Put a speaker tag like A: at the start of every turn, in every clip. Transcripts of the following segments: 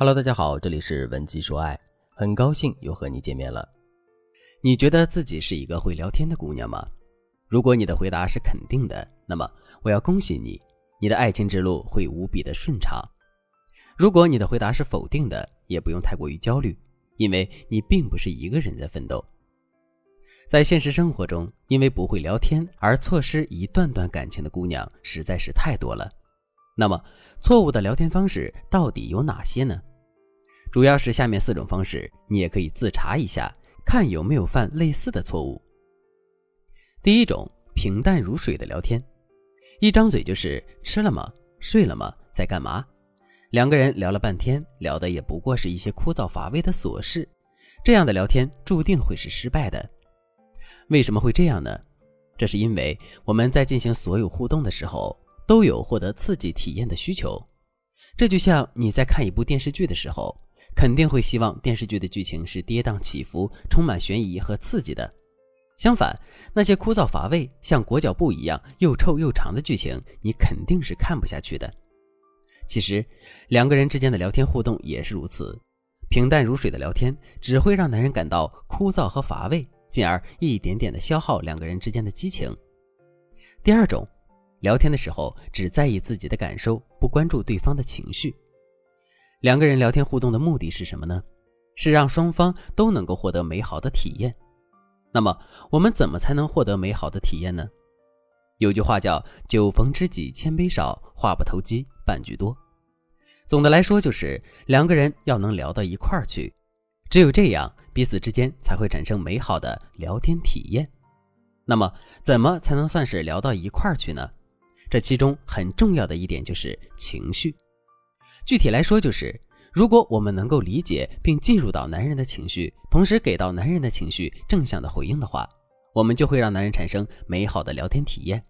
A: Hello，大家好，这里是文姬说爱，很高兴又和你见面了。你觉得自己是一个会聊天的姑娘吗？如果你的回答是肯定的，那么我要恭喜你，你的爱情之路会无比的顺畅。如果你的回答是否定的，也不用太过于焦虑，因为你并不是一个人在奋斗。在现实生活中，因为不会聊天而错失一段段感情的姑娘实在是太多了。那么，错误的聊天方式到底有哪些呢？主要是下面四种方式，你也可以自查一下，看有没有犯类似的错误。第一种，平淡如水的聊天，一张嘴就是吃了吗？睡了吗？在干嘛？两个人聊了半天，聊的也不过是一些枯燥乏味的琐事，这样的聊天注定会是失败的。为什么会这样呢？这是因为我们在进行所有互动的时候，都有获得刺激体验的需求。这就像你在看一部电视剧的时候，肯定会希望电视剧的剧情是跌宕起伏、充满悬疑和刺激的。相反，那些枯燥乏味、像裹脚布一样又臭又长的剧情，你肯定是看不下去的。其实，两个人之间的聊天互动也是如此，平淡如水的聊天只会让男人感到枯燥和乏味。进而一点点的消耗两个人之间的激情。第二种，聊天的时候只在意自己的感受，不关注对方的情绪。两个人聊天互动的目的是什么呢？是让双方都能够获得美好的体验。那么，我们怎么才能获得美好的体验呢？有句话叫“酒逢知己千杯少，话不投机半句多”。总的来说，就是两个人要能聊到一块儿去。只有这样，彼此之间才会产生美好的聊天体验。那么，怎么才能算是聊到一块儿去呢？这其中很重要的一点就是情绪。具体来说，就是如果我们能够理解并进入到男人的情绪，同时给到男人的情绪正向的回应的话，我们就会让男人产生美好的聊天体验。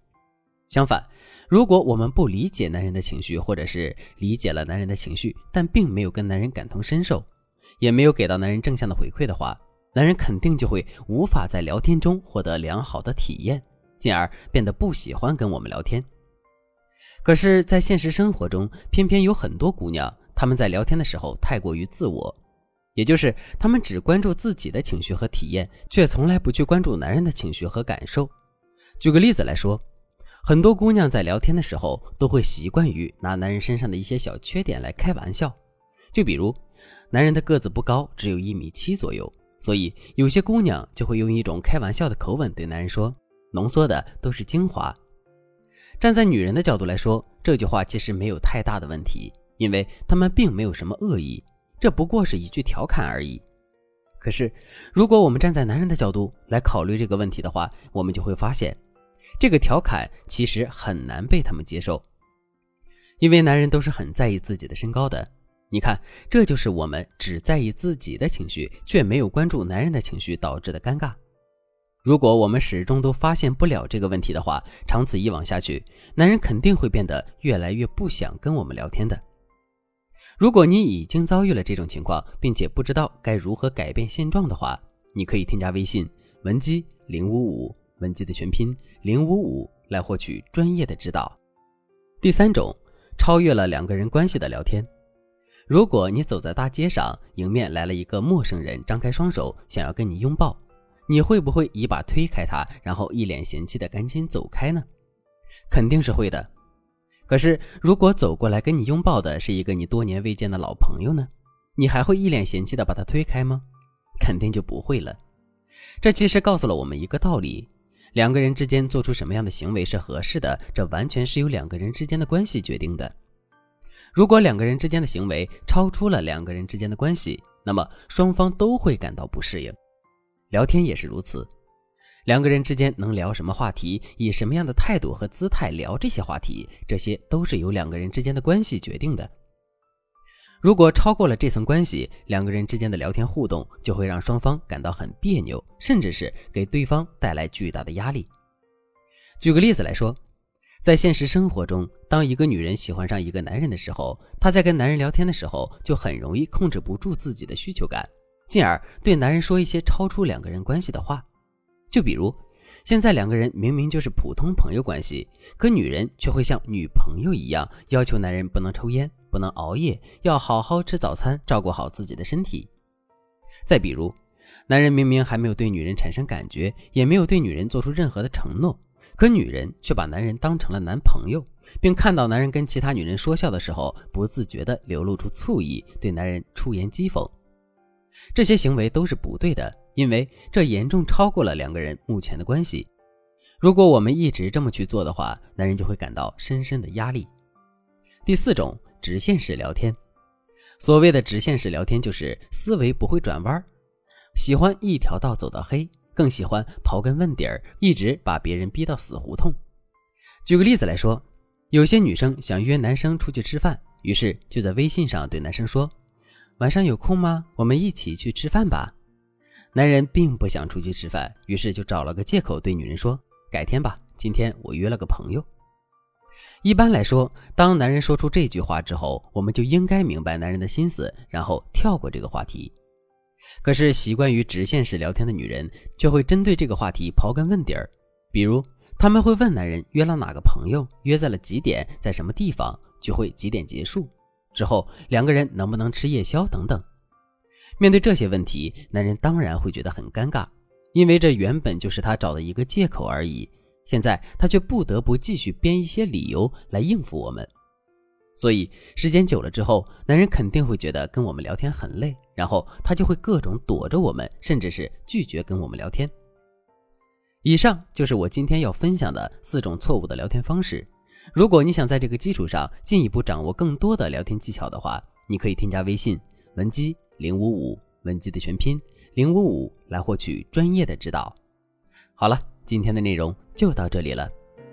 A: 相反，如果我们不理解男人的情绪，或者是理解了男人的情绪，但并没有跟男人感同身受。也没有给到男人正向的回馈的话，男人肯定就会无法在聊天中获得良好的体验，进而变得不喜欢跟我们聊天。可是，在现实生活中，偏偏有很多姑娘，她们在聊天的时候太过于自我，也就是她们只关注自己的情绪和体验，却从来不去关注男人的情绪和感受。举个例子来说，很多姑娘在聊天的时候都会习惯于拿男人身上的一些小缺点来开玩笑，就比如。男人的个子不高，只有一米七左右，所以有些姑娘就会用一种开玩笑的口吻对男人说：“浓缩的都是精华。”站在女人的角度来说，这句话其实没有太大的问题，因为他们并没有什么恶意，这不过是一句调侃而已。可是，如果我们站在男人的角度来考虑这个问题的话，我们就会发现，这个调侃其实很难被他们接受，因为男人都是很在意自己的身高的。你看，这就是我们只在意自己的情绪，却没有关注男人的情绪导致的尴尬。如果我们始终都发现不了这个问题的话，长此以往下去，男人肯定会变得越来越不想跟我们聊天的。如果你已经遭遇了这种情况，并且不知道该如何改变现状的话，你可以添加微信文姬零五五，文姬的全拼零五五，来获取专业的指导。第三种，超越了两个人关系的聊天。如果你走在大街上，迎面来了一个陌生人，张开双手想要跟你拥抱，你会不会一把推开他，然后一脸嫌弃的赶紧走开呢？肯定是会的。可是，如果走过来跟你拥抱的是一个你多年未见的老朋友呢？你还会一脸嫌弃的把他推开吗？肯定就不会了。这其实告诉了我们一个道理：两个人之间做出什么样的行为是合适的，这完全是由两个人之间的关系决定的。如果两个人之间的行为超出了两个人之间的关系，那么双方都会感到不适应。聊天也是如此，两个人之间能聊什么话题，以什么样的态度和姿态聊这些话题，这些都是由两个人之间的关系决定的。如果超过了这层关系，两个人之间的聊天互动就会让双方感到很别扭，甚至是给对方带来巨大的压力。举个例子来说。在现实生活中，当一个女人喜欢上一个男人的时候，她在跟男人聊天的时候，就很容易控制不住自己的需求感，进而对男人说一些超出两个人关系的话。就比如，现在两个人明明就是普通朋友关系，可女人却会像女朋友一样要求男人不能抽烟，不能熬夜，要好好吃早餐，照顾好自己的身体。再比如，男人明明还没有对女人产生感觉，也没有对女人做出任何的承诺，可女人却把男人当成了男朋友，并看到男人跟其他女人说笑的时候，不自觉地流露出醋意，对男人出言讥讽。这些行为都是不对的，因为这严重超过了两个人目前的关系。如果我们一直这么去做的话，男人就会感到深深的压力。第四种，直线式聊天。所谓的直线式聊天，就是思维不会转弯，喜欢一条道走到黑，更喜欢刨根问底儿，一直把别人逼到死胡同。举个例子来说，有些女生想约男生出去吃饭，于是就在微信上对男生说：“晚上有空吗？我们一起去吃饭吧。”男人并不想出去吃饭，于是就找了个借口对女人说：“改天吧，今天我约了个朋友。”一般来说，当男人说出这句话之后，我们就应该明白男人的心思，然后跳过这个话题。可是习惯于直线式聊天的女人，却会针对这个话题刨根问底儿。比如，他们会问男人约了哪个朋友，约在了几点，在什么地方，聚会几点结束，之后两个人能不能吃夜宵等等。面对这些问题，男人当然会觉得很尴尬，因为这原本就是他找的一个借口而已。现在他却不得不继续编一些理由来应付我们，所以时间久了之后，男人肯定会觉得跟我们聊天很累，然后他就会各种躲着我们，甚至是拒绝跟我们聊天。以上就是我今天要分享的四种错误的聊天方式。如果你想在这个基础上进一步掌握更多的聊天技巧的话，你可以添加微信文姬零五五，文姬的全拼零五五，来获取专业的指导。好了。今天的内容就到这里了，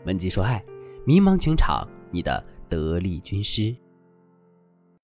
A: 文姬说爱，迷茫情场，你的得力军师。